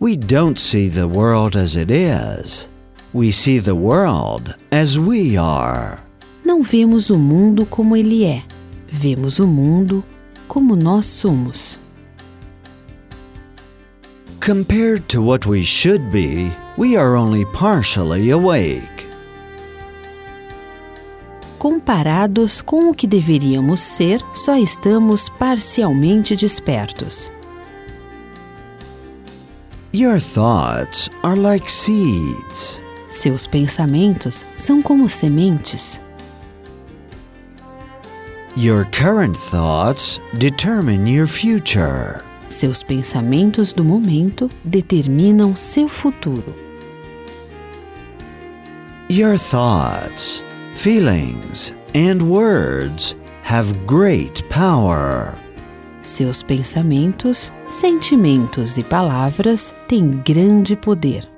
We don't see the world as it is. We see the world as we are. Não vemos o mundo como ele é, vemos o mundo como nós somos. Compared to what we should be, we are only partially awake. Comparados com o que deveríamos ser, só estamos parcialmente despertos. Your thoughts are like seeds. Seus pensamentos são como sementes. Your current thoughts determine your future. Seus pensamentos do momento determinam seu futuro. Your thoughts, feelings, and words have great power. Seus pensamentos, sentimentos e palavras têm grande poder.